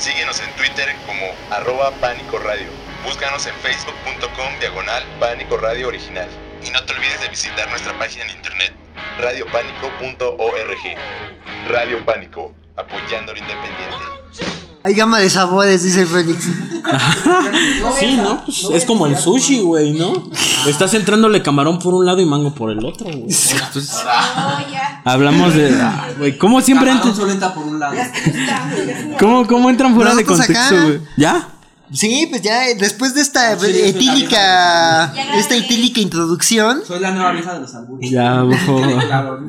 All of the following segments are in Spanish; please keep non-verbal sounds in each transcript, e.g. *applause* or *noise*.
Síguenos en Twitter como arroba Pánico Radio. Búscanos en facebook.com diagonal Pánico Radio Original. Y no te olvides de visitar nuestra página en internet radiopánico.org. Radio Pánico, apoyando lo independiente. Hay gama de sabores, dice Félix. Sí, ¿no? Pues es como el sushi, güey, ¿no? Estás entrándole camarón por un lado y mango por el otro, güey. Entonces, hablamos de. Güey, ¿cómo siempre entran? solenta por un lado. ¿Cómo, ¿Cómo entran fuera de contexto, güey? ¿Ya? Sí, pues ya eh, después de esta etílica, esta etílica introducción, Soy la nueva vieja de los albures. Ya, por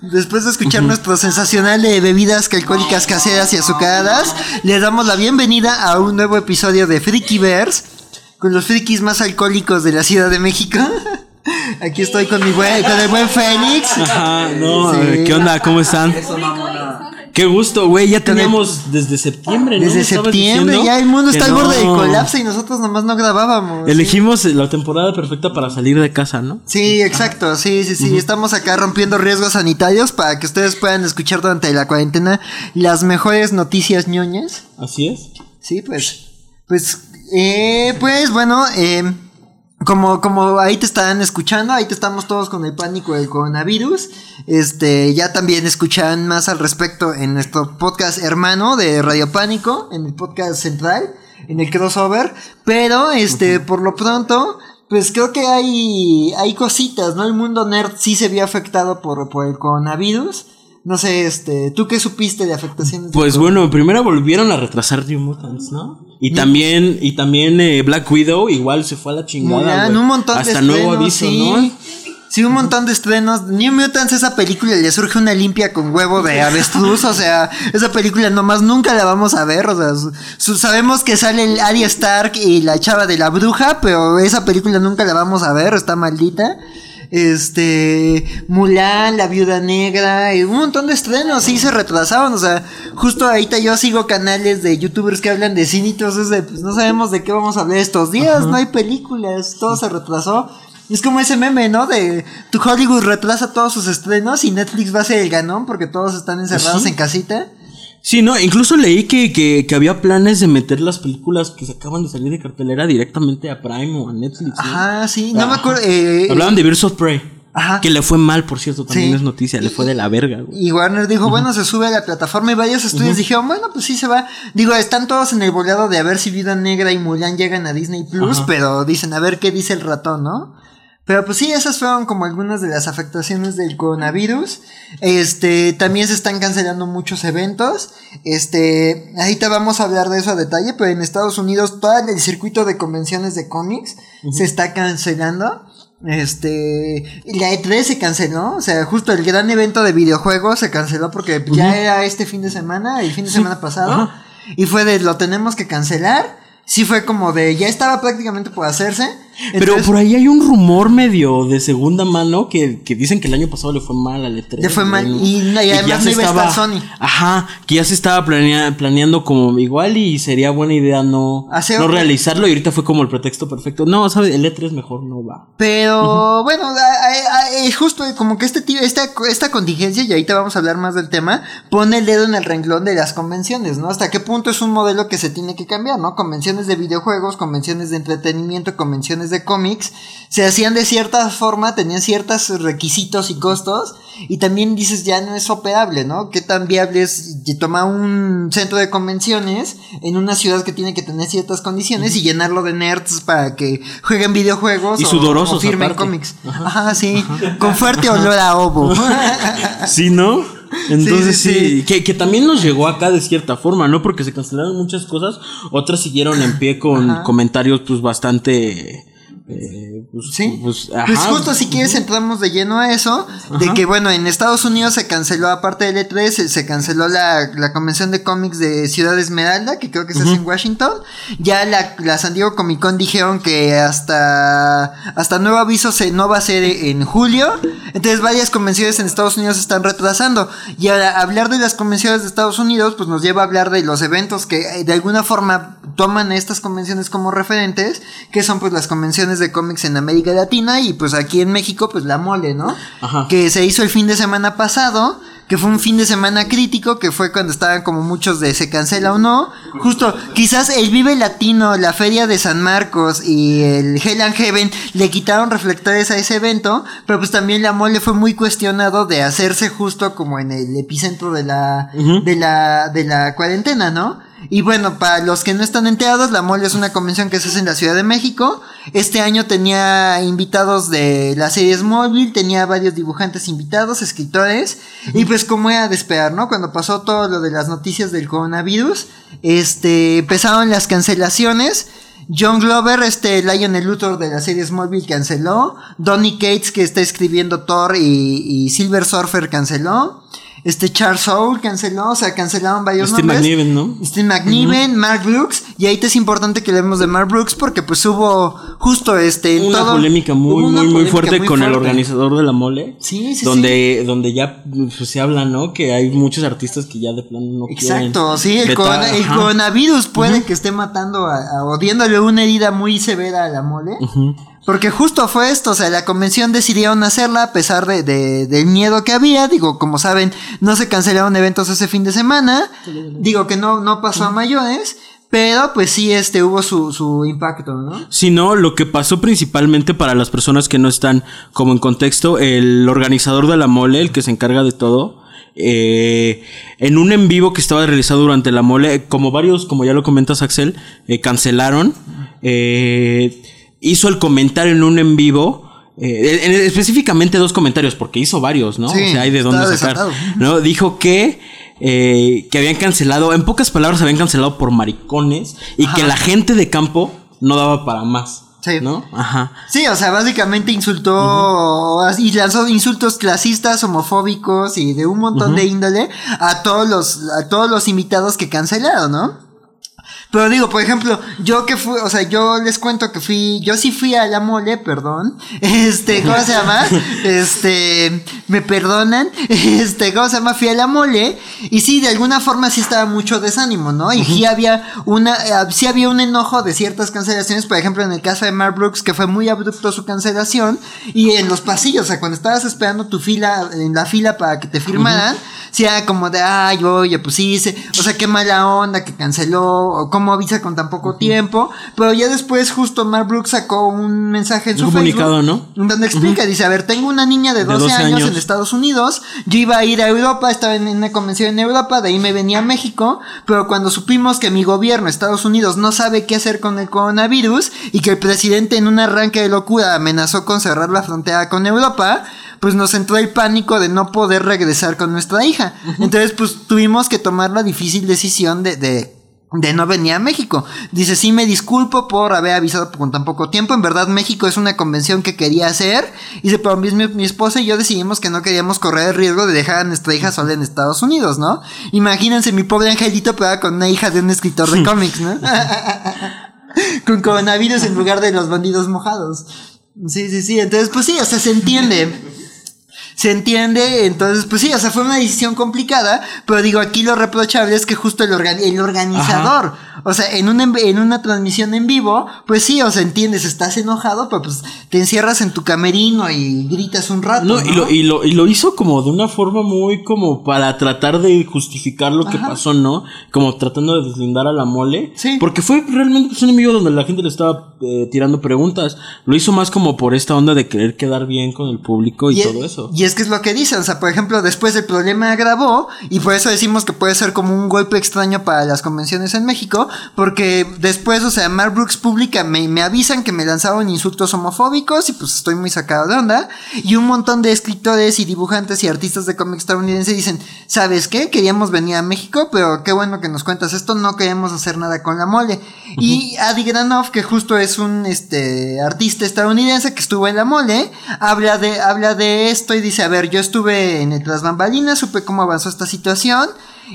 *laughs* después de escuchar nuestro sensacional de bebidas alcohólicas caseras y azucaradas, les damos la bienvenida a un nuevo episodio de Freakyverse con los frikis más alcohólicos de la Ciudad de México. *laughs* Aquí estoy con mi buen, con el buen Félix. Ajá, no, Sí. a ver, ¿qué onda? ¿Cómo están? Eso, mamona. Qué gusto, güey. Ya teníamos desde septiembre, ¿no? Desde ¿Me estabas septiembre diciendo? ya el mundo está al borde del colapso y nosotros nomás no grabábamos. Elegimos la temporada perfecta para salir de casa, ¿no? Sí, exacto, sí, sí, sí. Estamos acá rompiendo riesgos sanitarios para que ustedes puedan escuchar durante la cuarentena las mejores noticias ñoñas. Así es. Sí, pues. Pues, eh, pues bueno, eh, como, como ahí te están escuchando, ahí te estamos todos con el pánico del coronavirus. Este, ya también escuchan más al respecto en nuestro podcast hermano de Radio Pánico, en el podcast central, en el crossover. Pero, este, por lo pronto, pues creo que hay, hay cositas, ¿no? El mundo nerd sí se vio afectado por, por el coronavirus. No sé, este, ¿tú qué supiste de afectaciones? Pues bueno, primero volvieron a retrasar New Mutants, ¿no? Y también, y también eh, Black Widow igual se fue a la chingada. Un montón Hasta de nuevo estrenos, aviso, sí. ¿no? Sí, un montón de estrenos. New Mutants, esa película le surge una limpia con huevo de avestruz. o sea, esa película nomás nunca la vamos a ver. O sea, su- su- sabemos que sale el Arya Stark y la chava de la bruja, pero esa película nunca la vamos a ver, está maldita. Este, Mulan, La Viuda Negra, y un montón de estrenos, sí se retrasaban, o sea, justo ahorita yo sigo canales de youtubers que hablan de cine eso, de, pues no sabemos de qué vamos a hablar estos días, no hay películas, todo se retrasó. Es como ese meme, ¿no? De tu Hollywood retrasa todos sus estrenos y Netflix va a ser el ganón porque todos están encerrados Sí. en casita. Sí, no, incluso leí que, que, que había planes de meter las películas que se acaban de salir de cartelera directamente a Prime o a Netflix. ¿no? Ajá, sí, no me acuerdo. eh, Hablaban de Birds of Prey. Ajá. Que le fue mal, por cierto, también Sí. es noticia, le fue de la verga, güey. Y Warner dijo, bueno, se sube a la plataforma y varios estudios dijeron, bueno, pues sí se va. Digo, están todos en el boleado de a ver si Vida Negra y Mulan llegan a Disney Plus, Ajá. pero dicen, a ver qué dice el ratón, ¿no? Pero pues sí, esas fueron como algunas de las afectaciones del coronavirus. Este, también se están cancelando muchos eventos. Este, ahorita vamos a hablar de eso a detalle, pero en Estados Unidos todo el circuito de convenciones de cómics se está cancelando. Este, la E3 se canceló, o sea, justo el gran evento de videojuegos se canceló porque ya era este fin de semana, el fin de semana pasado, ajá. y fue de lo tenemos que cancelar. Sí fue como de ya estaba prácticamente por hacerse. Pero por ahí hay un rumor medio de segunda mano que, que dicen que el año pasado le fue mal al E3. Le fue mal, y- además ya no se iba a estar Sony. Ajá, que ya se estaba planea- planeando como igual y sería buena idea no, no realizarlo y ahorita fue como el pretexto perfecto. No, ¿sabes? El E3 mejor no va. Pero bueno, a- a- a- es justo como que este tío, esta, esta contingencia, y ahorita vamos a hablar más del tema, pone el dedo en el renglón de las convenciones, ¿no? Hasta qué punto es un modelo que se tiene que cambiar, ¿no? Convenciones de videojuegos, convenciones de entretenimiento, convenciones de cómics, se hacían de cierta forma, tenían ciertos requisitos y costos, y también dices ya no es operable, ¿no? ¿Qué tan viable es tomar un centro de convenciones en una ciudad que tiene que tener ciertas condiciones y llenarlo de nerds para que jueguen videojuegos Y o- sudorosos o firmen aparte. cómics? Ajá, sí, con fuerte olor a ovo. *laughs* Sí, ¿no? Entonces Sí, sí, sí, sí. Que, que también nos llegó acá de cierta forma, ¿no? Porque se cancelaron muchas cosas, otras siguieron en pie con Ajá. comentarios pues bastante... eh, pues, Sí. pues, Pues justo si quieres entramos de lleno a eso, de que bueno, en Estados Unidos se canceló, aparte del E3, se, se canceló la, la convención de cómics de Ciudad Esmeralda, que creo que se hace en Washington. Ya la, la San Diego Comic Con dijeron que hasta, hasta nuevo aviso se, no va a ser en julio. Entonces varias convenciones en Estados Unidos se están retrasando. Y ahora hablar de las convenciones de Estados Unidos, pues nos lleva a hablar de los eventos que eh, de alguna forma toman estas convenciones como referentes, que son pues las convenciones convenciones de cómics en América Latina y pues aquí en México pues la mole, ¿no? Ajá. Que se hizo el fin de semana pasado, que fue un fin de semana crítico, que fue cuando estaban como muchos de se cancela o no. Justo, quizás el Vive Latino, la Feria de San Marcos y el Hell and Heaven le quitaron reflectores a ese evento, pero pues también la mole fue muy cuestionado de hacerse justo como en el epicentro de la, de la, de la cuarentena, ¿no? Y bueno, para los que no están enterados, la Mole es una convención que se hace en la Ciudad de México. Este año tenía invitados de la serie Smallville, tenía varios dibujantes invitados, escritores. Y pues como era de esperar, ¿no? Cuando pasó todo lo de las noticias del coronavirus, este, empezaron las cancelaciones. John Glover, este Lionel Luthor de la serie Smallville canceló. Donny Cates, que está escribiendo Thor y, y Silver Surfer canceló. Este Charles Soule canceló, o sea, cancelaron varios Steve nombres. McNiven, ¿no? Steve McNiven, Mark Brooks, y ahí te es importante que leemos de Mark Brooks porque pues hubo justo este Una todo- polémica muy, una muy, muy fuerte muy con el organizador de la mole. Sí, sí, donde, donde ya pues, se habla, ¿no? Que hay muchos artistas que ya de plano no Exacto, quieren. sí, el, corona- el coronavirus puede que esté matando a, a- o diéndole una herida muy severa a la mole. Porque justo fue esto, o sea, la convención decidieron hacerla a pesar de, de- del miedo que había. Digo, como saben, no se cancelaron eventos ese fin de semana. Digo que no, no pasó a mayores. Pero pues sí, este hubo su, su impacto, ¿no? Sino lo que pasó principalmente para las personas que no están como en contexto, el organizador de la mole, el que se encarga de todo, eh, en un en vivo que estaba realizado durante la mole, como varios, como ya lo comentas Axel, eh, cancelaron, eh, hizo el comentario en un en vivo. eh, en- específicamente dos comentarios, porque hizo varios, ¿no? Sí, o sea, hay de dónde sacar. ¿no? Dijo que, eh, que habían cancelado, en pocas palabras, habían cancelado por maricones y que la gente de campo no daba para más. Sí. ¿No? Ajá. Sí, o sea, básicamente insultó y lanzó insultos clasistas, homofóbicos y de un montón de índole a todos los a todos los invitados que cancelaron, ¿no? Pero digo, por ejemplo, yo que fui, o sea, yo les cuento que fui, yo sí fui a la mole, perdón. *laughs* Este, ¿cómo se llama? Este, me perdonan. *laughs* Este, ¿cómo se llama? Fui a la mole y sí, de alguna forma sí estaba mucho desánimo, ¿no? Y sí había una, eh, sí había un enojo de ciertas cancelaciones, por ejemplo, en el caso de Mark Brooks, que fue muy abrupto su cancelación y en los pasillos, o sea, cuando estabas esperando tu fila, en la fila para que te firmaran, sí era como de, ay, oye, pues sí, se- o sea, qué mala onda que canceló, o cómo avisa con tan poco tiempo, pero ya después justo Mark Brooks sacó un mensaje en Un su comunicado, Facebook, ¿no? donde explica, dice, a ver, tengo una niña de 12, 12 años, años. en Estados Unidos, yo iba a ir a Europa, estaba en una convención en Europa, de ahí me venía a México, pero cuando supimos que mi gobierno, Estados Unidos, no sabe qué hacer con el coronavirus y que el presidente en un arranque de locura amenazó con cerrar la frontera con Europa, pues nos entró el pánico de no poder regresar con nuestra hija. Entonces, pues tuvimos que tomar la difícil decisión de, de de no venir a México. Dice, sí me disculpo por haber avisado con tan poco tiempo. En verdad, México es una convención que quería hacer. Dice, pero mi, mi esposa y yo decidimos que no queríamos correr el riesgo de dejar a nuestra hija sola en Estados Unidos, ¿no? Imagínense mi pobre angelito pero con una hija de un escritor de *laughs* cómics, ¿no? *laughs* con coronavirus en lugar de los bandidos mojados. Sí, sí, sí. Entonces, pues sí, o sea, se entiende. Se entiende, entonces, pues sí, o sea, fue una decisión complicada, pero digo, aquí lo reprochable es que justo el, organ- el organizador, o sea, en una, en una transmisión en vivo, pues sí, o sea, entiendes, estás enojado, pero pues te encierras en tu camerino y gritas un rato. No, ¿no? y, lo, y, lo, y lo hizo como de una forma muy como para tratar de justificar lo que pasó, ¿no? Como tratando de deslindar a la mole. Sí. Porque fue realmente pues, un enemigo donde la gente le estaba eh, tirando preguntas. Lo hizo más como por esta onda de querer quedar bien con el público y, todo eso. y es que es lo que dicen, o sea, por ejemplo, después el problema agravó y por eso decimos que puede ser como un golpe extraño para las convenciones en México, porque después, o sea, Mark Brooks publica, me, me avisan que me lanzaron insultos homofóbicos y pues estoy muy sacado de onda, y un montón de escritores y dibujantes y artistas de cómics estadounidenses dicen, ¿sabes qué? Queríamos venir a México, pero qué bueno que nos cuentas esto, no queremos hacer nada con la mole. Y Adi Granoff, que justo es un este artista estadounidense que estuvo en la mole, habla de, habla de esto y dice, a ver, yo estuve en las bambalinas, supe cómo avanzó esta situación.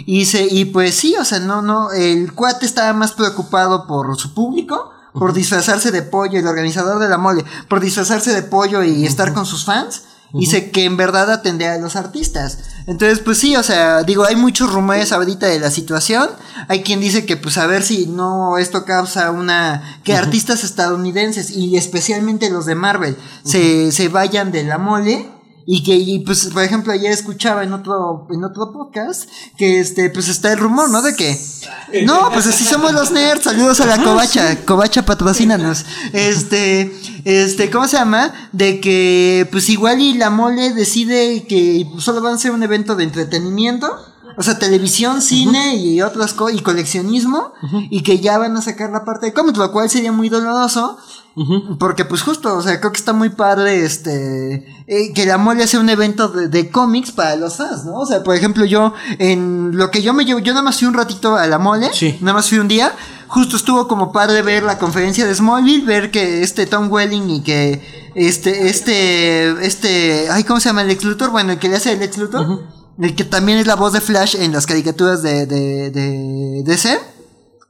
Y, se, y pues sí, o sea, no, no, el cuate estaba más preocupado por su público, por disfrazarse de pollo, el organizador de la mole, por disfrazarse de pollo y estar con sus fans, Dice que en verdad atendía a los artistas. Entonces, pues sí, o sea, digo, hay muchos rumores ahorita de la situación. Hay quien dice que, pues, a ver si no esto causa una. que artistas estadounidenses y especialmente los de Marvel se, se vayan de la mole. Y que, y, pues, por ejemplo, ayer escuchaba en otro, en otro podcast que este, pues está el rumor, ¿no? De que. No, pues así somos los nerds. Saludos a la covacha. Covacha, patrocínanos. Este, este, ¿cómo se llama? De que, pues igual y la mole decide que solo van a ser un evento de entretenimiento. O sea, televisión, cine y otras cosas, y coleccionismo, y que ya van a sacar la parte de cómics, lo cual sería muy doloroso, porque pues justo, o sea, creo que está muy padre este eh, que la mole sea un evento de, de cómics para los fans, ¿no? O sea, por ejemplo, yo en lo que yo me llevo, yo nada más fui un ratito a la mole, Sí. nada más fui un día, justo estuvo como padre ver la conferencia de Smallville, ver que este Tom Welling y que este este este, ay, ¿cómo se llama el ex Luthor? Bueno, el que le hace el ex Luthor, el que también es la voz de Flash en las caricaturas de de de DC.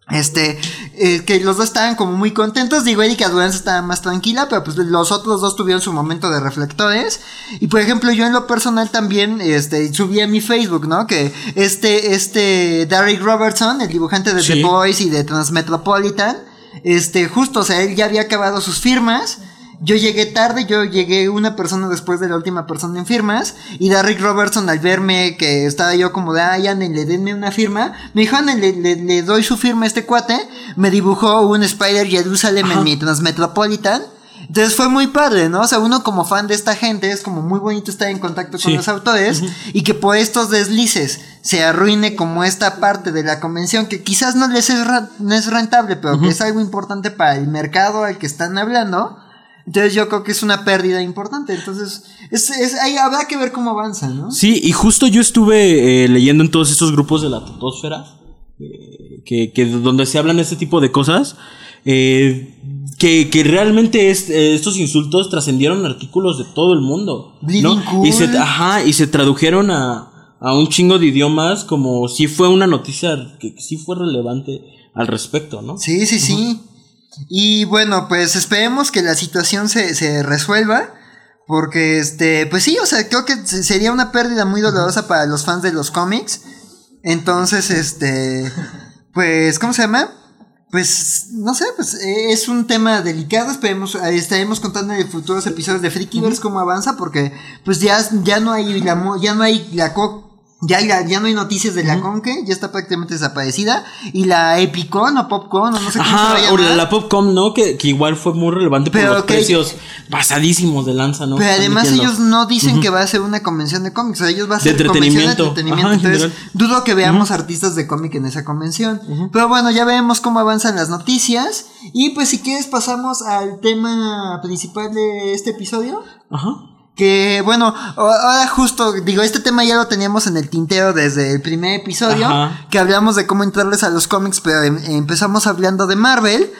Este, eh, que los dos estaban como muy contentos. Digo, Erika Durán estaba más tranquila, pero pues los otros dos tuvieron su momento de reflectores. Y por ejemplo, yo en lo personal también, este, subí a mi Facebook, ¿no? Que este, este, Derek Robertson, el dibujante de Sí. The Boys y de Transmetropolitan, este, justo, o sea, él ya había acabado sus firmas. Yo llegué tarde, yo llegué una persona después de la última persona en firmas. Y Derrick Robertson, al verme que estaba yo como de, ay, le denme una firma, me dijo, "Ándale, le, le, le doy su firma a este cuate. Me dibujó un Spider Jerusalem en mi Transmetropolitan. Entonces fue muy padre, ¿no? O sea, uno como fan de esta gente es como muy bonito estar en contacto con Sí. los autores y que por estos deslices se arruine como esta parte de la convención que quizás no les es, no es rentable, pero que es algo importante para el mercado al que están hablando. Entonces yo creo que es una pérdida importante. Entonces, es, es, ahí habrá que ver cómo avanza, ¿no? Sí, y justo yo estuve eh, leyendo en todos estos grupos de la tutosfera, eh, que, que donde se hablan este tipo de cosas, eh, que, que realmente es- eh, estos insultos trascendieron artículos de todo el mundo. ¿no? cool. Y se, ajá, y se tradujeron a, a un chingo de idiomas como si fue una noticia que, que sí fue relevante al respecto, ¿no? Sí, sí, sí. Y bueno, pues esperemos que la situación se, se resuelva. Porque, este, pues sí, o sea, creo que se- sería una pérdida muy dolorosa para los fans de los cómics. Entonces, este, pues, ¿cómo se llama? Pues, no sé, pues eh, es un tema delicado. Esperemos, estaremos contando en futuros episodios de Freakyverse cómo avanza, porque, pues ya, ya no hay la, ya no hay la co- ya, la- ya no hay noticias de la Conque, ya está prácticamente desaparecida. Y la Epicon o Popcon, o no sé cómo se va a Ajá, o la Popcom, ¿no? Que, que igual fue muy relevante por Pero los que- precios pasadísimos de lanza, ¿no? Pero además metiendo. ellos no dicen que va a ser una convención de cómics, o sea, ellos va a De ser convención de entretenimiento. entretenimiento. Ajá, en Entonces, dudo que veamos artistas de cómic en esa convención. Pero bueno, ya vemos cómo avanzan las noticias. Y pues si quieres pasamos al tema principal de este episodio. Ajá. Que bueno, ahora justo, digo, este tema ya lo teníamos en el tintero desde el primer episodio, Ajá. que hablamos de cómo entrarles a los cómics, pero em- empezamos hablando de Marvel.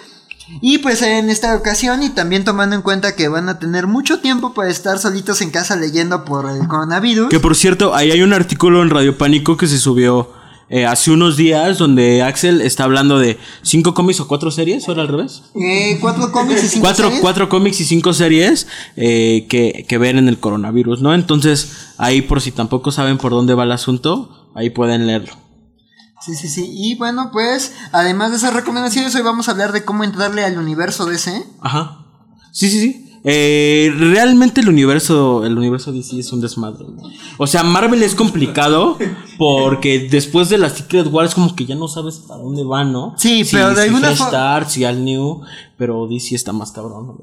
Y pues en esta ocasión, y también tomando en cuenta que van a tener mucho tiempo para estar solitos en casa leyendo por el coronavirus. Que por cierto, ahí hay un artículo en Radio Pánico que se subió eh, hace unos días donde Axel está hablando de cinco cómics o cuatro series, ¿o era al revés? Eh, cuatro cómics y cinco Cuatro, series. cuatro cómics y cinco series eh, que, que ver en el coronavirus, ¿no? Entonces, ahí por si tampoco saben por dónde va el asunto, ahí pueden leerlo. Sí, sí, sí. Y bueno, pues, además de esas recomendaciones, hoy vamos a hablar de cómo entrarle al universo DC. Ajá. Sí, sí, sí. Eh, realmente el universo, el universo DC es un desmadre. ¿no? O sea, Marvel es complicado porque después de las Secret Wars como que ya no sabes para dónde va, ¿no? Sí, Si- pero de si alguna si Al New, pero DC está más cabrón. ¿no?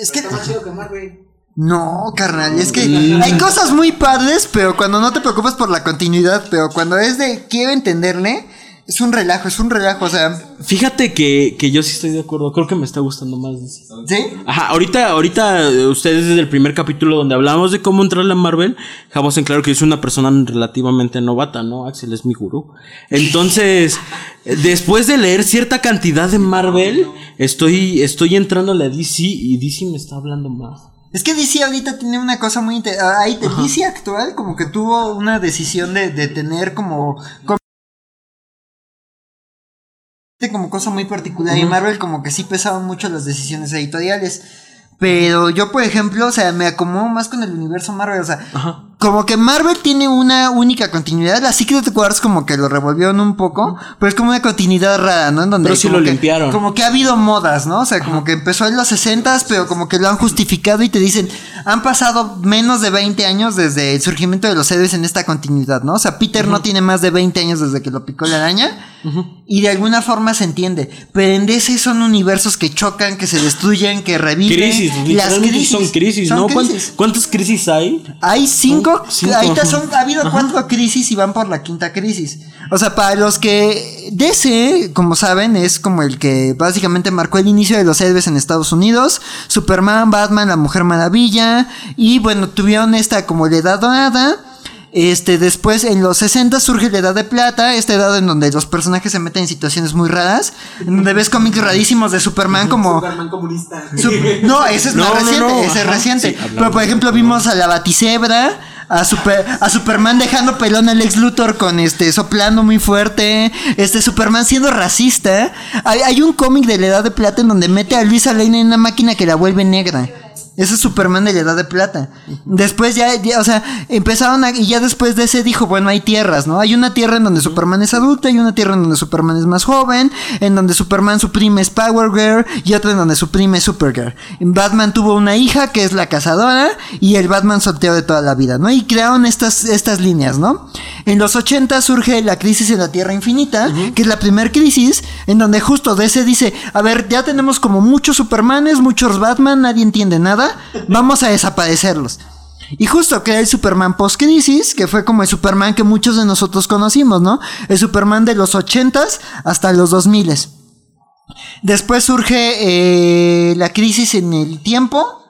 Es que... Está más chido que Marvel. No, carnal, es que Mm. hay cosas muy padres, pero cuando no te preocupas por la continuidad, pero cuando es de quiero entenderle, es un relajo, es un relajo, o sea, Fíjate que, que yo sí estoy de acuerdo, creo que me está gustando más DC. ¿sí? Ajá, ahorita, ahorita eh, ustedes desde el primer capítulo donde hablamos de cómo entrar a Marvel, dejamos en claro que es una persona relativamente novata, ¿no? Axel es mi gurú. Entonces, *laughs* después de leer cierta cantidad de Marvel, estoy, estoy entrando a la DC y DC me está hablando más. Es que DC ahorita tiene una cosa muy interesante, te- DC actual como que tuvo una decisión de, de tener como... como como cosa muy particular y Marvel como que sí pesaban mucho las decisiones editoriales. Pero yo, por ejemplo, o sea, me acomodo más con el universo Marvel. O sea, Ajá. Como que Marvel tiene una única continuidad. La Secret Wars como que lo revolvieron un poco, pero es como una continuidad rara, ¿no? En donde Pero sí lo que- limpiaron. Como que ha habido modas, ¿no? O sea, como que empezó en los 60 pero como que lo han justificado y te dicen, han pasado menos de 20 años desde el surgimiento de los héroes en esta continuidad, ¿no? O sea, Peter no tiene más de 20 años desde que lo picó la araña y de alguna forma se entiende. Pero en DC son universos que chocan, que se destruyen, que reviven. Crisis, son crisis, son ¿no? ¿Cuán- crisis. ¿Cuántas crisis hay? Hay cinco, Cinco, ahorita ajá. son, ha habido cuatro crisis y van por la quinta crisis. O sea, para los que DC, como saben, es como el que básicamente marcó el inicio de los héroes en Estados Unidos. Superman, Batman, la Mujer Maravilla. Y bueno, tuvieron esta como la edad dorada. Este, después en los 60 surge la edad de plata, esta edad en donde los personajes se meten en situaciones muy raras, en donde ves cómics rarísimos de Superman como Superman comunista. Su- no, ese es No, más no, reciente, no, ese es reciente. sí, Pero por ejemplo vimos a la Baticebra, a Super, a Superman dejando pelón a Lex Luthor con este soplando muy fuerte, este Superman siendo racista. Hay, hay un cómic de la Edad de Plata en donde mete a Luisa Lane en una máquina que la vuelve negra. Ese es Superman de la Edad de Plata. Después ya, ya, o sea, empezaron a, y ya después de ese dijo, bueno, hay tierras, ¿no? Hay una tierra en donde Superman es adulto, hay una tierra en donde Superman es más joven, en donde Superman su prima es Power Girl y otra en donde su prima es Supergirl. Batman tuvo una hija que es la cazadora y el Batman soltero de toda la vida, ¿no? Y crearon estas, estas líneas, ¿no? En los 80 surge la crisis en la Tierra Infinita, que es la primera crisis, en donde justo DC dice, a ver, ya tenemos como muchos Supermanes, muchos Batman, nadie entiende nada, vamos a desaparecerlos. Y justo crea el Superman post-crisis, que fue como el Superman que muchos de nosotros conocimos, ¿no? El Superman de los 80s hasta los 2000s. Después surge eh, la crisis en el tiempo.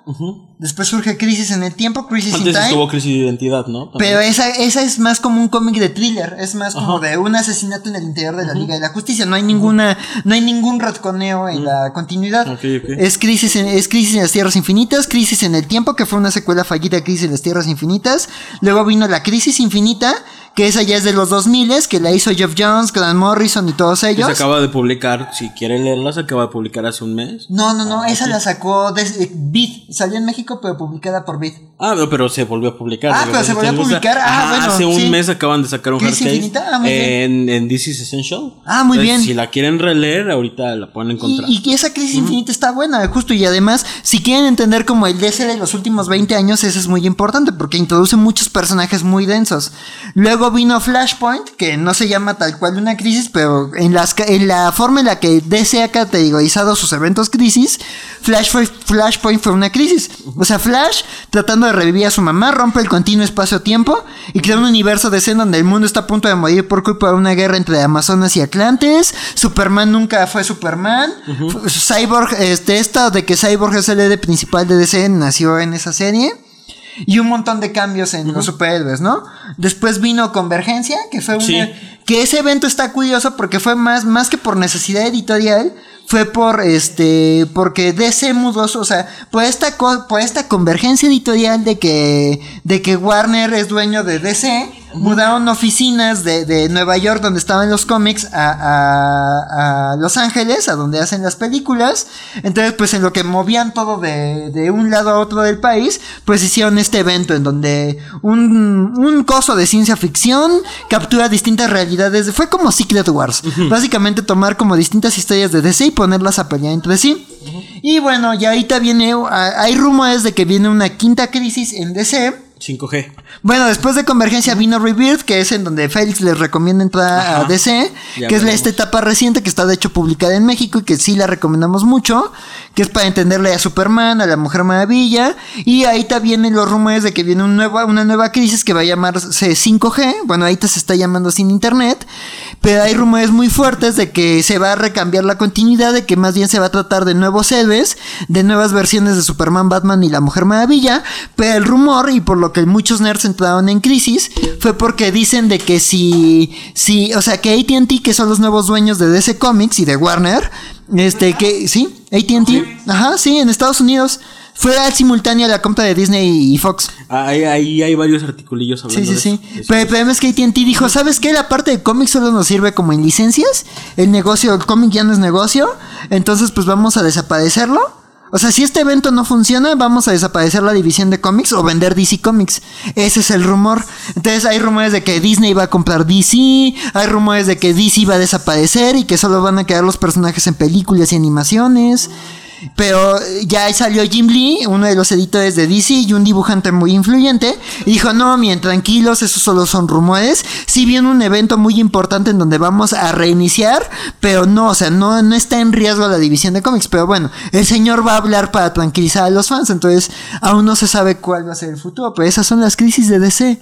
Después surge crisis en el tiempo, crisis in Antes time. estuvo crisis de identidad, ¿no? También. Pero esa, esa es más como un cómic de thriller, es más como de un asesinato en el interior de la Liga de la Justicia. No hay ninguna, no hay ningún retconeo en la continuidad. Ok, ok. Es crisis en, es crisis en las Tierras Infinitas, crisis en el tiempo, que fue una secuela fallida de Crisis en las Tierras Infinitas. Luego vino la Crisis Infinita, que esa ya es de los 2000 que la hizo Jeff Jones, Grant Morrison y todos Que ellos. se acaba de publicar, si quieren leerla, se acaba de publicar hace un mes. No, no, no, esa la sacó de, eh, Beat, salió en México pero publicada por Beat. Ah, no, pero se volvió a publicar. Ah, pero se volvió a publicar. Ah, Ajá, bueno, Hace un sí. mes acaban de sacar un ¿Crisis hardcase infinita? Ah, en, en This is Essential. Ah, muy bien. Si la quieren releer, ahorita la pueden encontrar. Y, que esa crisis infinita está buena, justo. Y además, si quieren entender como el DC de los últimos 20 años, eso es muy importante porque introduce muchos personajes muy densos. Luego vino Flashpoint, que no se llama tal cual una crisis, pero en, las, en la forma en la que DC ha categorizado sus eventos crisis, Flash fue- Flashpoint fue una crisis. O sea, Flash tratando de revivir a su mamá, rompe el continuo espacio-tiempo y crea un universo DC en donde el mundo está a punto de morir por culpa de una guerra entre Amazonas y Atlantes. Superman nunca fue Superman. Cyborg, este, esta de que Cyborg es el héroe principal de DC, nació en esa serie. Y un montón de cambios en los superhéroes, ¿no? Después vino Convergencia, que fue una... Sí. Que ese evento está curioso porque fue más, más que por necesidad editorial, fue por este porque DC mudó o sea por esta por esta convergencia editorial de que de que Warner es dueño de DC mudaron oficinas de, de Nueva York donde estaban los cómics a, a- a Los Ángeles a donde hacen las películas. Entonces pues en lo que movían todo de, de un lado a otro del país pues hicieron este evento en donde un, un coso de ciencia ficción captura distintas realidades fue como Secret Wars. Básicamente tomar como distintas historias de DC y ponerlas a pelear entre sí. Y bueno ya ahorita viene hay rumores de que viene una quinta crisis en DC 5G. bueno, después de Convergencia vino Rebirth, que es en donde Félix les recomienda entrar a. DC, Ya que es esta etapa reciente que está de hecho publicada en México y que sí la recomendamos mucho, que es para entenderle a Superman, a la Mujer Maravilla, y ahorita vienen los rumores de que viene un nuevo, una nueva crisis que va a llamarse 5G, bueno, ahorita se está llamando sin internet, pero hay rumores muy fuertes de que se va a recambiar la continuidad, de que más bien se va a tratar de nuevos héroes, de nuevas versiones de Superman, Batman y la Mujer Maravilla, pero el rumor, y por lo que muchos nerds entraron en crisis, fue porque dicen de que si, si, o sea, que AT&T, que son los nuevos dueños de DC Comics y de Warner, este, que, sí, AT&T, ajá, sí, en Estados Unidos, fue al simultáneo a la compra de Disney y Fox. Ah, Ahí, ahí hay varios articulillos Sí, hablando sí, sí. de eso. Pero el problema es que AT&T dijo, ¿sabes qué? La parte de cómics solo nos sirve como en licencias. El negocio, el cómic ya no es negocio. Entonces, pues vamos a desaparecerlo. O sea, si este evento no funciona, vamos a desaparecer la división de cómics o vender DC Comics. Ese es el rumor. Entonces hay rumores de que Disney va a comprar DC, hay rumores de que DC va a desaparecer y que solo van a quedar los personajes en películas y animaciones. Pero ya ahí salió Jim Lee, uno de los editores de DC y un dibujante muy influyente, y dijo, no, bien, tranquilos, esos solo son rumores. Sí viene un evento muy importante en donde vamos a reiniciar, pero no, o sea, no, no está en riesgo la división de cómics. Pero bueno, el señor va a hablar para tranquilizar a los fans, entonces aún no se sabe cuál va a ser el futuro, pero esas son las crisis de DC.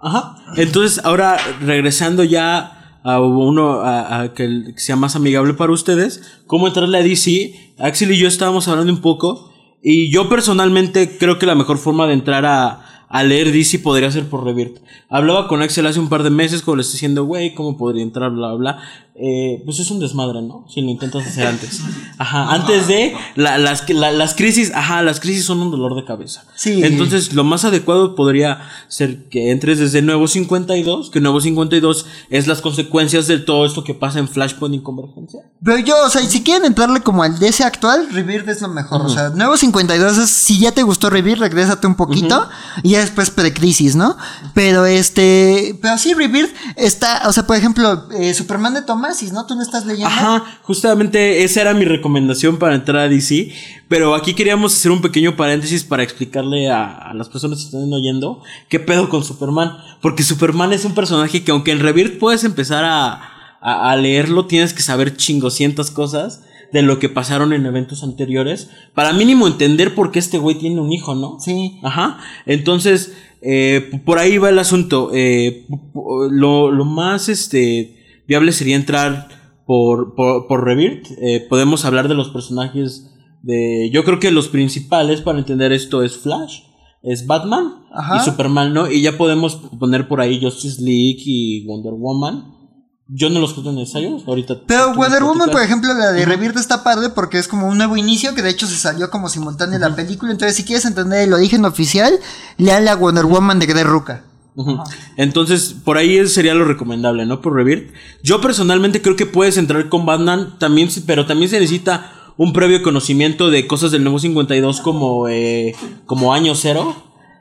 Ajá. Entonces, ahora regresando ya a uno a, que sea más amigable para ustedes, cómo entrarle a DC. Axel y yo estábamos hablando un poco y yo personalmente creo que la mejor forma de entrar a, a leer DC podría ser por Revirt. Hablaba con Axel hace un par de meses cuando le estoy diciendo, güey, ¿cómo podría entrar? Bla, bla. Eh, pues es un desmadre, ¿no? Si lo intentas hacer antes. *laughs* Ajá, antes de la- las, la- las crisis, ajá, las crisis son un dolor de cabeza. Sí. Entonces, lo más adecuado podría ser que entres desde Nuevo 52, que Nuevo 52 es las consecuencias de todo esto que pasa en Flashpoint y Convergencia. Pero yo, o sea, si quieren entrarle como al DC actual, Rebirth es lo mejor. O sea, Nuevo 52 es, si ya te gustó Rebirth, regrésate un poquito. Y ya después precrisis, ¿no? Pero este, pero sí, Rebirth está, o sea, por ejemplo, eh, Superman de ¿no? Tú no estás leyendo. Ajá, justamente esa era mi recomendación para entrar a DC. Pero aquí queríamos hacer un pequeño paréntesis para explicarle a, a las personas que están oyendo qué pedo con Superman. Porque Superman es un personaje que aunque en Rebirth puedes empezar a, a, a leerlo, tienes que saber chingoscientas cosas de lo que pasaron en eventos anteriores. Para mínimo entender por qué este güey tiene un hijo, ¿no? Sí. Ajá. Entonces, eh, por ahí va el asunto. Eh, lo, lo más este, viable sería entrar por, por, por Rebirth. Eh, podemos hablar de los personajes de... Yo creo que los principales para entender esto es Flash, es Batman Ajá. y Superman, ¿no? Y ya podemos poner por ahí Justice League y Wonder Woman. Yo no los creo necesarios. Ahorita... Pero Wonder Woman, por ejemplo, la de Rebirth está padre porque es como un nuevo inicio que de hecho se salió como simultánea la película. Entonces, si quieres entender el origen oficial, lea la Wonder Woman de Greg Ruca. Entonces, por ahí sería lo recomendable, ¿no? Por Rebirth. Yo personalmente creo que puedes entrar con Batman, también, pero también se necesita un previo conocimiento de cosas del nuevo 52 como, eh, como año cero.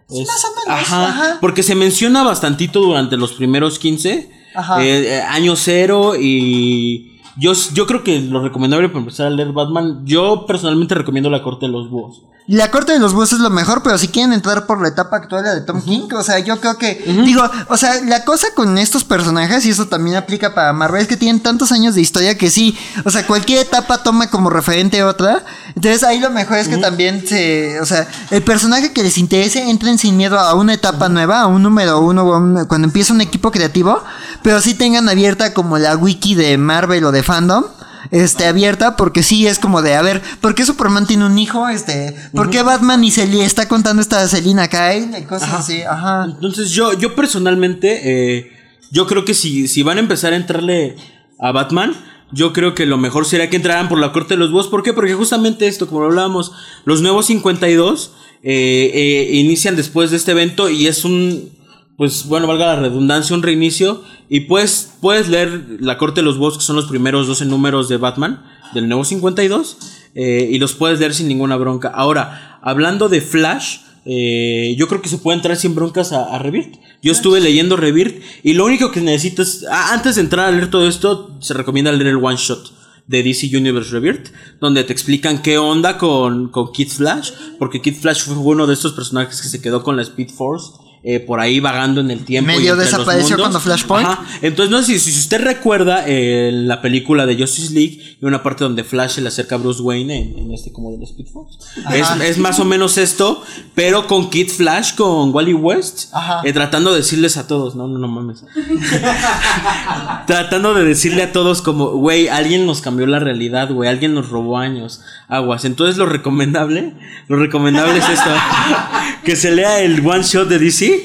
Es- más o menos, Ajá, ajá. Porque se menciona bastantito durante los primeros 15. Ajá. eh, eh, año cero y... Yo, yo creo que lo recomendable para empezar a leer Batman, yo personalmente recomiendo La Corte de los Búhos. La corte de los búhos es lo mejor, pero si quieren entrar por la etapa actual de Tom King, o sea, yo creo que, digo, o sea, la cosa con estos personajes, y eso también aplica para Marvel, es que tienen tantos años de historia que sí, o sea, cualquier etapa toma como referente otra. Entonces ahí lo mejor es que también se, o sea, el personaje que les interese entren sin miedo a una etapa nueva, a un número uno, o a un- cuando empieza un equipo creativo, pero sí tengan abierta como la wiki de Marvel o de fandom este, abierta, porque sí es como de, a ver, ¿por qué Superman tiene un hijo? Este, ¿por qué Batman y le está contando esta Selina Kyle? Y cosas así, ajá. Entonces yo, yo personalmente, eh, yo creo que si, si van a empezar a entrarle a Batman, yo creo que lo mejor sería que entraran por la corte de los búhos. ¿Por qué? Porque justamente esto, como lo hablábamos, los nuevos 52 eh, eh, inician después de este evento y es un, pues bueno, valga la redundancia, un reinicio. Y pues puedes leer la corte de los búhos, que son los primeros 12 números de Batman, del nuevo 52, eh, y los puedes leer sin ninguna bronca. Ahora, hablando de Flash, eh, yo creo que se puede entrar sin broncas a, a Rebirth. Yo estuve leyendo Rebirth y lo único que necesitas, ah, antes de entrar a leer todo esto, se recomienda leer el one shot de DC Universe Rebirth, donde te explican qué onda con, con Kid Flash, porque Kid Flash fue uno de estos personajes que se quedó con la Speed Force. Eh, por ahí vagando en el tiempo. y Medio los desapareció cuando Flashpoint. Ajá. Entonces, no sé si, si usted recuerda eh, la película de Justice League y una parte donde Flash se le acerca a Bruce Wayne en, en este como del Speed Force. Es, es más o menos esto, pero con Kid Flash, con Wally West, Ajá. eh, tratando de decirles a todos, no, no, no mames. *laughs* tratando de decirle a todos como, güey, alguien nos cambió la realidad, güey, alguien nos robó años, aguas. Entonces lo recomendable, lo recomendable es esto, *laughs* que se lea el one shot de DC,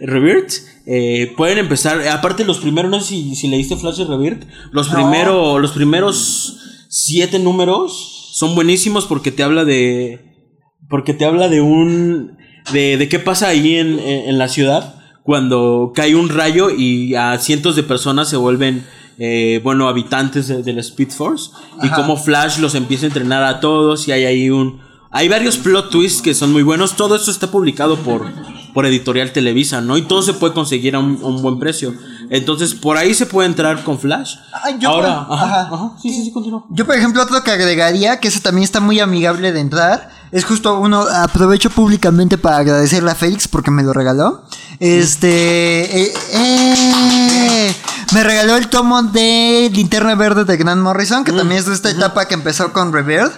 Rebirth. Eh, pueden empezar, aparte los primeros, no sé si, si leíste Flash de Rebirth, los, primero, los primeros siete números son buenísimos porque te habla de... Porque te habla de un... De, de qué pasa ahí en, en- en la ciudad cuando cae un rayo y a cientos de personas se vuelven, eh, bueno, habitantes de, de la Speed Force. Y cómo Flash los empieza a entrenar a todos y hay ahí un... Hay varios plot twists que son muy buenos. Todo esto está publicado por, por Editorial Televisa, ¿no? Y todo se puede conseguir a un, a un buen precio. Entonces, por ahí se puede entrar con Flash. Ay, yo Ahora, por- ajá, ajá. ajá, sí, sí, sí, continúa. Yo, por ejemplo, otro que agregaría, que ese también está muy amigable de entrar, es justo uno, aprovecho públicamente para agradecerle a Félix porque me lo regaló. Este, eh, eh, me regaló el tomo de Linterna Verde de Grant Morrison, que también es de esta etapa que empezó con Rebirth.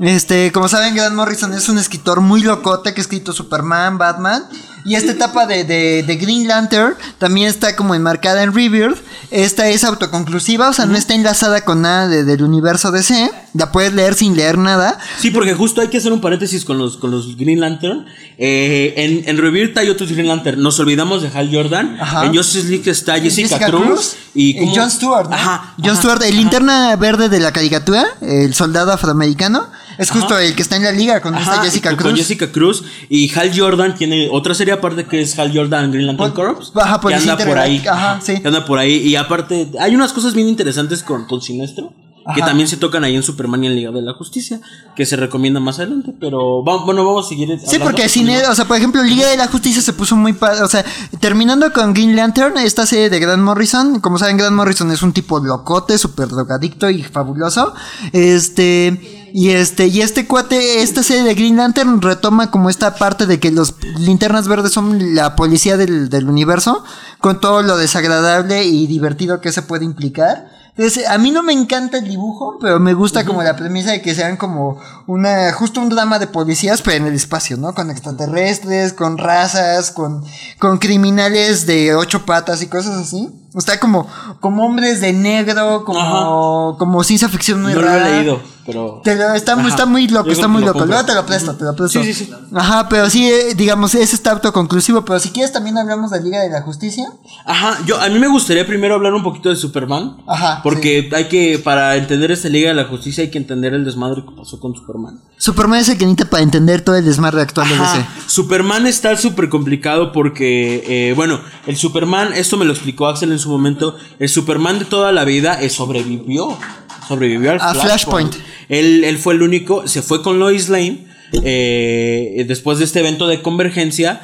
Este, como saben, Grant Morrison es un escritor muy locote que ha escrito Superman, Batman. Y esta etapa de, de, de Green Lantern también está como enmarcada en Rebirth. Esta es autoconclusiva, o sea, no está enlazada con nada de- del universo DC. La puedes leer sin leer nada. Sí, porque justo hay que hacer un paréntesis con los, con los Green Lantern. Eh, en, en Rebirth hay otros Green Lantern. Nos olvidamos de Hal Jordan. Ajá. En Justice League está Jessica, Cruz, y, y ¿cómo? John Stewart. ¿no? Ajá. John ajá. Stewart, el linterna verde de la caricatura, el soldado afroamericano, es justo el que está en la liga con esta Jessica con Cruz. Jessica Cruz y Hal Jordan tiene otra serie aparte que es Hal Jordan Green Lantern Pol- Corps. ajá, que anda por ahí. Ajá, sí. Que anda por ahí. Y aparte, hay unas cosas bien interesantes con, con Sinestro. Que también se tocan ahí en Superman y en Liga de la Justicia. Que se recomienda más adelante. Pero va- bueno, vamos a seguir. Sí, hablando. porque cine, o sea, por ejemplo, Liga de la Justicia se puso muy padre. O sea, terminando con Green Lantern, esta serie de Grant Morrison. Como saben, Grant Morrison es un tipo locote, súper drogadicto y fabuloso. Este. Y este, y este cuate, esta serie de Green Lantern retoma como esta parte de que los linternas verdes son la policía del, del universo, con todo lo desagradable y divertido que se puede implicar. Entonces, a mí no me encanta el dibujo, pero me gusta como la premisa de que sean como una, justo un drama de policías, pero en el espacio, ¿no? Con extraterrestres, con razas, con, con criminales de ocho patas y cosas así. Está como, como hombres de negro, como, como ciencia ficción muy No lo he rara. leído, pero. Te lo- está, muy- está loco, está muy lo loco. compro. Luego te lo presto, te lo presto. Sí, sí, sí. Ajá, pero sí, eh, digamos, ese está autoconclusivo. Pero si quieres también hablamos de Liga de la Justicia. Ajá, yo a mí me gustaría primero hablar un poquito de Superman. Ajá, Porque hay que, para entender esta Liga de la Justicia, hay que entender el desmadre que pasó con Superman. Superman es el que necesita para entender todo el desmadre actual de Ajá. DC. Superman está súper complicado porque, eh, bueno, el Superman, esto me lo explicó Axel en su momento, el Superman de toda la vida eh, sobrevivió, sobrevivió al A Flashpoint. Flashpoint. Él, él fue el único, se fue con Lois Lane eh, después de este evento de convergencia.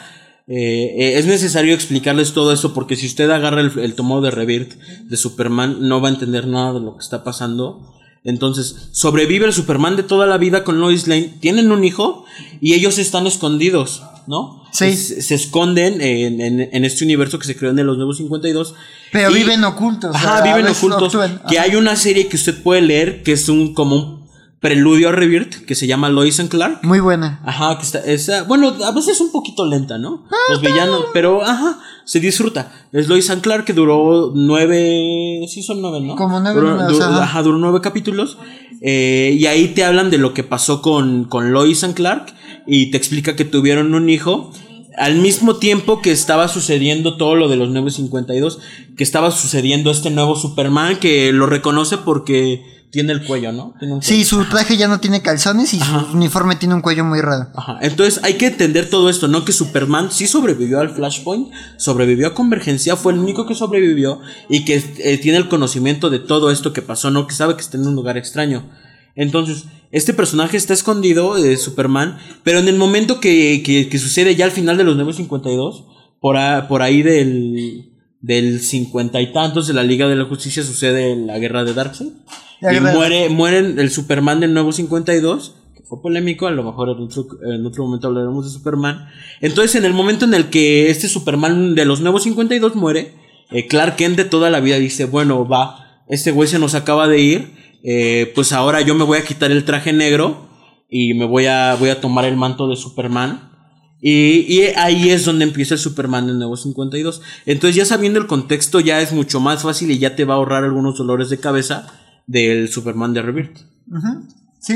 eh, eh, es necesario explicarles todo esto porque si usted agarra el, el tomo de Rebirth de Superman no va a entender nada de lo que está pasando. Entonces, sobrevive el Superman de toda la vida con Lois Lane. Tienen un hijo y ellos están escondidos, ¿no? Sí. Se, se esconden en, en- en este universo que se creó en los Nuevos 52. Pero Y- viven ocultos. Ajá, viven ocultos. actúan. Que Ajá. hay una serie que usted puede leer que es un como un preludio a Rebirth que se llama Lois and Clark. Muy buena. Ajá, que está, esa, bueno, a veces es un poquito lenta, ¿no? Ah, Los villanos, pero ajá, se disfruta. Es Lois and Clark que duró nueve, sí son nueve, ¿no? Como nueve Duró- ajá. ajá, duró nueve capítulos. eh, y ahí te hablan de lo que pasó con, con Lois and Clark y te explica que tuvieron un hijo. Al mismo tiempo que estaba sucediendo todo lo de los 952, que estaba sucediendo este nuevo Superman que lo reconoce porque tiene el cuello, ¿no? Tiene un Sí, su traje ya no tiene calzones y su uniforme tiene un cuello muy raro. Ajá. Entonces hay que entender todo esto, ¿no? Que Superman sí sobrevivió al Flashpoint, sobrevivió a Convergencia, fue el único que sobrevivió y que eh, tiene el conocimiento de todo esto que pasó, ¿no? Que sabe que está en un lugar extraño. Entonces, este personaje está escondido, de Superman, pero en el momento que, que- que sucede ya al final de los 952, por, a- por ahí del, del 50 y tantos de la Liga de la Justicia sucede la guerra de Darkseid. La Y muere, mueren el Superman del nuevo 52, que fue polémico, a lo mejor en otro, en otro momento hablaremos de Superman. Entonces, en el momento en el que este Superman de los nuevos 52 muere, eh, Clark Kent de toda la vida dice, bueno, va, este güey se nos acaba de ir, eh, pues ahora yo me voy a quitar el traje negro y me voy a, voy a tomar el manto de Superman. Y, y ahí es donde empieza el Superman del nuevo 52. Entonces ya sabiendo el contexto ya es mucho más fácil y ya te va a ahorrar algunos dolores de cabeza del Superman de Rebirth. Sí.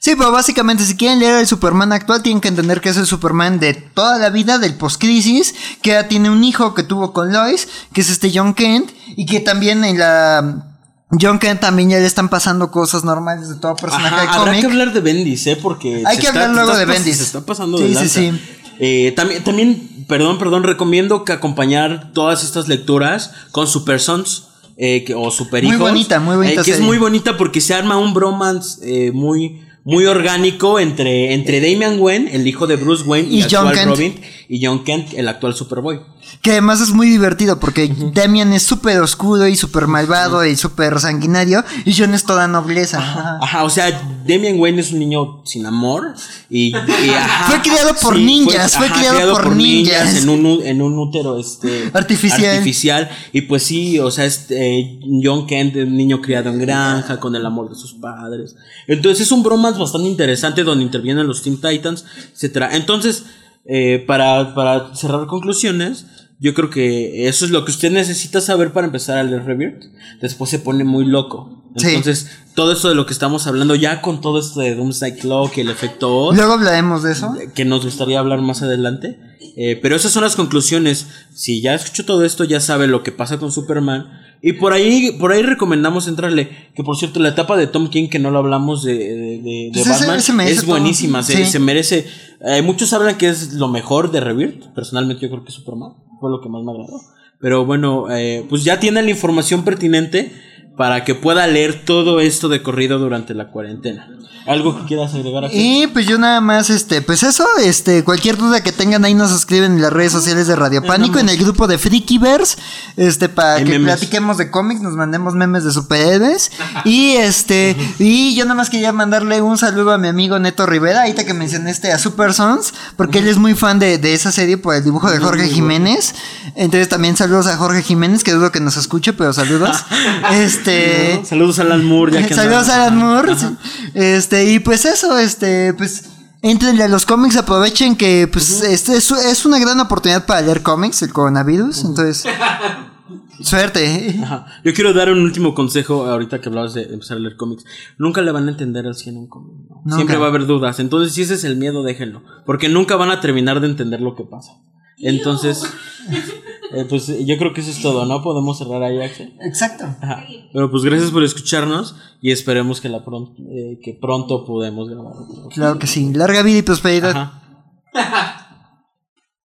Sí, pero básicamente si quieren leer el Superman actual tienen que entender que es el Superman de toda la vida, del post-crisis, que ya tiene un hijo que tuvo con Lois, que es este John Kent, y que también en la... John Kent también ya le están pasando cosas normales de todo personaje Ajá, de habrá cómic. que hablar de Bendis, ¿eh? Porque. Hay que está- hablar luego de Bendis. Se está pasando Sí, de sí, lanza. sí. Eh, también, también, perdón, perdón, recomiendo que acompañar todas estas lecturas con Super Sons. eh, que- o Super Muy Hijos, bonita, muy bonita eh, que es muy bonita porque se arma un bromance eh, muy, muy orgánico entre, entre Damian Wayne, el hijo de Bruce Wayne, y, Y John actual Kent. Robin, y John Kent, el actual Superboy. Que además es muy divertido porque Damian es súper oscuro y súper malvado y súper sanguinario y John es toda nobleza. Ajá. Ajá, o sea, Damian Wayne es un niño sin amor y, y, ajá, Fue criado por ninjas, fue criado por ninjas. en un en un útero este Artificial. artificial y pues sí, o sea, este John Kent es un niño criado en granja con el amor de sus padres. Entonces es un bromas bastante interesante donde intervienen los Teen Titans, etcétera. Entonces, eh, para, para cerrar conclusiones, yo creo que eso es lo que usted necesita saber para empezar a leer Rebirth. Después se pone muy loco. Sí. Entonces, todo esto de lo que estamos hablando, ya con todo esto de Doomsday Clock y el efecto Oz, Luego hablaremos de eso. que nos gustaría hablar más adelante. Eh, pero esas son las conclusiones. Si ya escuchó todo esto, ya sabe lo que pasa con Superman. Y por ahí, por ahí recomendamos entrarle. Que por cierto, la etapa de Tom King, que no lo hablamos de, de, de- Pues ese- Batman, ese merece es buenísima. Se, Sí. se merece. eh, muchos hablan que es lo mejor de Rebirth. Personalmente, yo creo que Superman fue lo que más me agradó. Pero bueno, eh, pues ya tiene la información pertinente para que pueda leer todo esto de corrido durante la cuarentena. ¿Algo que quieras agregar aquí? Y pues yo nada más, este, pues eso, este, cualquier duda que tengan ahí nos escriben en las redes sociales de Radio Pánico, en el grupo de Freakyverse, este, para que memes. platiquemos de cómics, nos mandemos memes de superhéroes. y este, y yo nada más quería mandarle un saludo a mi amigo Neto Rivera, ahorita que mencioné este a Super Sons, porque él es muy fan de, de esa serie por el dibujo de Jorge Jiménez. Entonces también saludos a Jorge Jiménez, que dudo que nos escuche, pero saludos. *laughs* este. Saludos a Alan Moore, ya que Saludos a Alan Moore. sí. Este, y pues eso, este, pues. Entrenle a los cómics, aprovechen que pues este es, es una gran oportunidad para leer cómics, el coronavirus, entonces *laughs* suerte. Ajá. Yo quiero dar un último consejo ahorita que hablabas de empezar a leer cómics. Nunca le van a entender al 100 un cómic. Siempre va a haber dudas. Entonces, si ese es el miedo, déjenlo. Porque nunca van a terminar de entender lo que pasa. Entonces, *laughs* eh, pues yo creo que eso es todo, ¿no? Podemos cerrar ahí, Axel. Exacto. Ajá. Pero pues gracias por escucharnos y esperemos que, la pron- eh, que pronto podamos grabar. otro. Claro que sí. Larga vida y prosperidad. Ajá. *laughs*